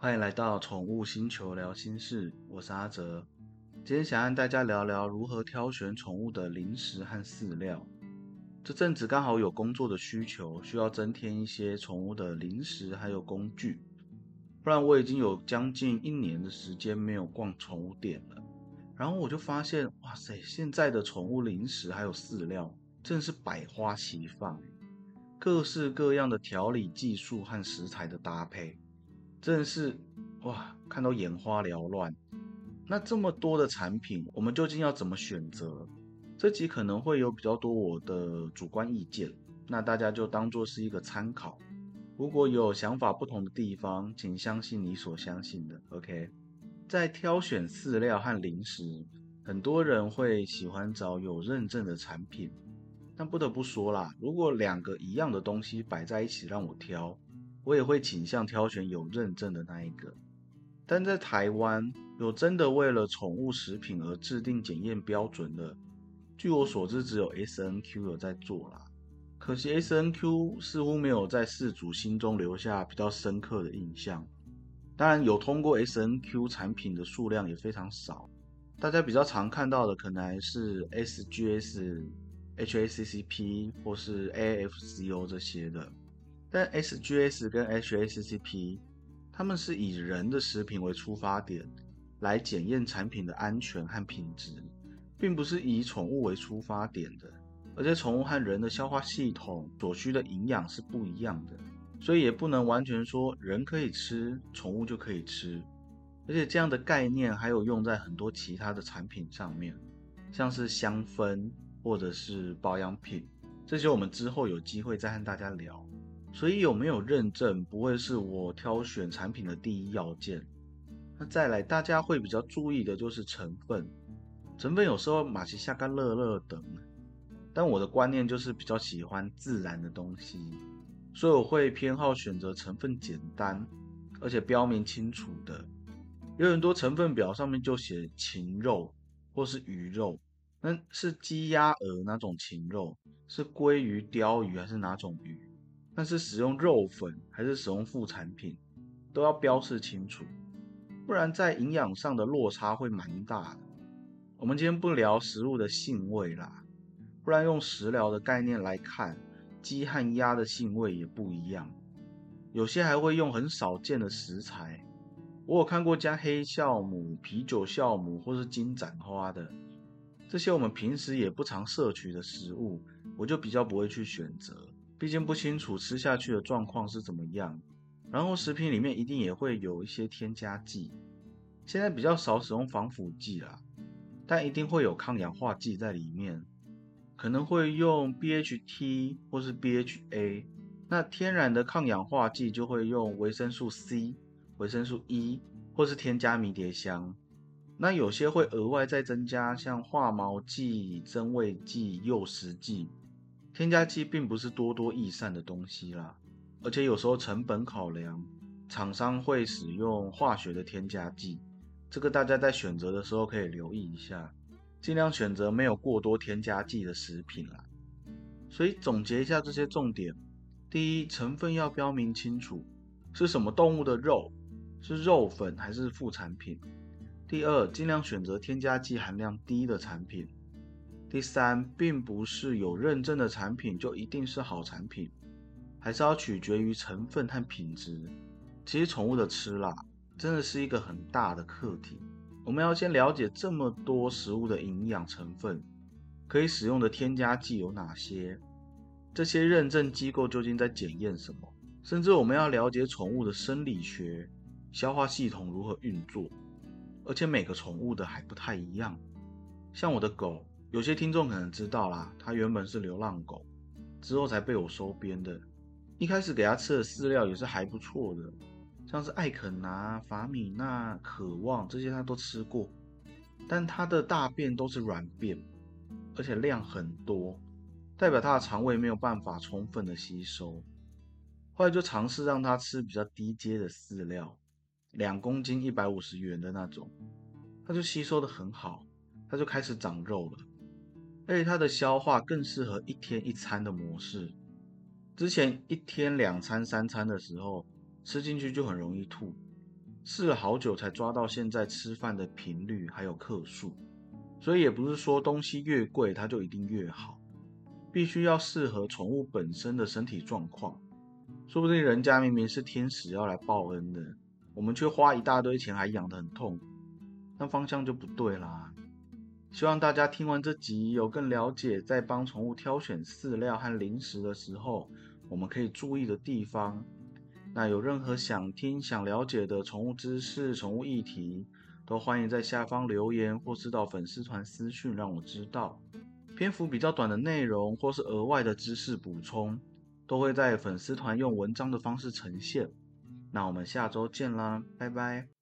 欢迎来到宠物星球聊心事，我是阿哲。今天想和大家聊聊如何挑选宠物的零食和饲料。这阵子刚好有工作的需求，需要增添一些宠物的零食还有工具。不然我已经有将近一年的时间没有逛宠物店了。然后我就发现，哇塞，现在的宠物零食还有饲料真的是百花齐放，各式各样的调理技术和食材的搭配。真的是哇，看到眼花缭乱。那这么多的产品，我们究竟要怎么选择？这集可能会有比较多我的主观意见，那大家就当做是一个参考。如果有想法不同的地方，请相信你所相信的。OK，在挑选饲料和零食，很多人会喜欢找有认证的产品。但不得不说啦，如果两个一样的东西摆在一起让我挑。我也会倾向挑选有认证的那一个，但在台湾有真的为了宠物食品而制定检验标准的，据我所知只有 S N Q 有在做啦。可惜 S N Q 似乎没有在饲主心中留下比较深刻的印象。当然，有通过 S N Q 产品的数量也非常少，大家比较常看到的可能还是 S G S、H A C C P 或是 A F C O 这些的。但 SGS 跟 HACCP，他们是以人的食品为出发点来检验产品的安全和品质，并不是以宠物为出发点的。而且宠物和人的消化系统所需的营养是不一样的，所以也不能完全说人可以吃，宠物就可以吃。而且这样的概念还有用在很多其他的产品上面，像是香氛或者是保养品，这些我们之后有机会再和大家聊。所以有没有认证不会是我挑选产品的第一要件。那再来，大家会比较注意的就是成分。成分有时候马其下干乐乐等，但我的观念就是比较喜欢自然的东西，所以我会偏好选择成分简单而且标明清楚的。有很多成分表上面就写禽肉或是鱼肉，那是鸡鸭鹅哪种禽肉？是鲑鱼、鲷鱼还是哪种鱼？但是使用肉粉还是使用副产品，都要标示清楚，不然在营养上的落差会蛮大的。我们今天不聊食物的性味啦，不然用食疗的概念来看，鸡和鸭的性味也不一样，有些还会用很少见的食材。我有看过加黑酵母、啤酒酵母或是金盏花的，这些我们平时也不常摄取的食物，我就比较不会去选择。毕竟不清楚吃下去的状况是怎么样，然后食品里面一定也会有一些添加剂。现在比较少使用防腐剂啦，但一定会有抗氧化剂在里面，可能会用 BHT 或是 BHA。那天然的抗氧化剂就会用维生素 C、维生素 E 或是添加迷迭香。那有些会额外再增加像化毛剂、增味剂、诱食剂。添加剂并不是多多益善的东西啦，而且有时候成本考量，厂商会使用化学的添加剂，这个大家在选择的时候可以留意一下，尽量选择没有过多添加剂的食品啦。所以总结一下这些重点：第一，成分要标明清楚，是什么动物的肉，是肉粉还是副产品；第二，尽量选择添加剂含量低的产品。第三，并不是有认证的产品就一定是好产品，还是要取决于成分和品质。其实宠物的吃啦，真的是一个很大的课题。我们要先了解这么多食物的营养成分，可以使用的添加剂有哪些，这些认证机构究竟在检验什么，甚至我们要了解宠物的生理学、消化系统如何运作，而且每个宠物的还不太一样。像我的狗。有些听众可能知道啦，它原本是流浪狗，之后才被我收编的。一开始给它吃的饲料也是还不错的，像是艾肯拿、法米娜、渴望这些它都吃过，但它的大便都是软便，而且量很多，代表它的肠胃没有办法充分的吸收。后来就尝试让它吃比较低阶的饲料，两公斤一百五十元的那种，它就吸收的很好，它就开始长肉了。而且它的消化更适合一天一餐的模式。之前一天两餐、三餐的时候，吃进去就很容易吐。试了好久才抓到现在吃饭的频率还有克数，所以也不是说东西越贵它就一定越好，必须要适合宠物本身的身体状况。说不定人家明明是天使要来报恩的，我们却花一大堆钱还养得很痛，那方向就不对啦。希望大家听完这集有更了解，在帮宠物挑选饲料和零食的时候，我们可以注意的地方。那有任何想听、想了解的宠物知识、宠物议题，都欢迎在下方留言，或是到粉丝团私讯让我知道。篇幅比较短的内容，或是额外的知识补充，都会在粉丝团用文章的方式呈现。那我们下周见啦，拜拜。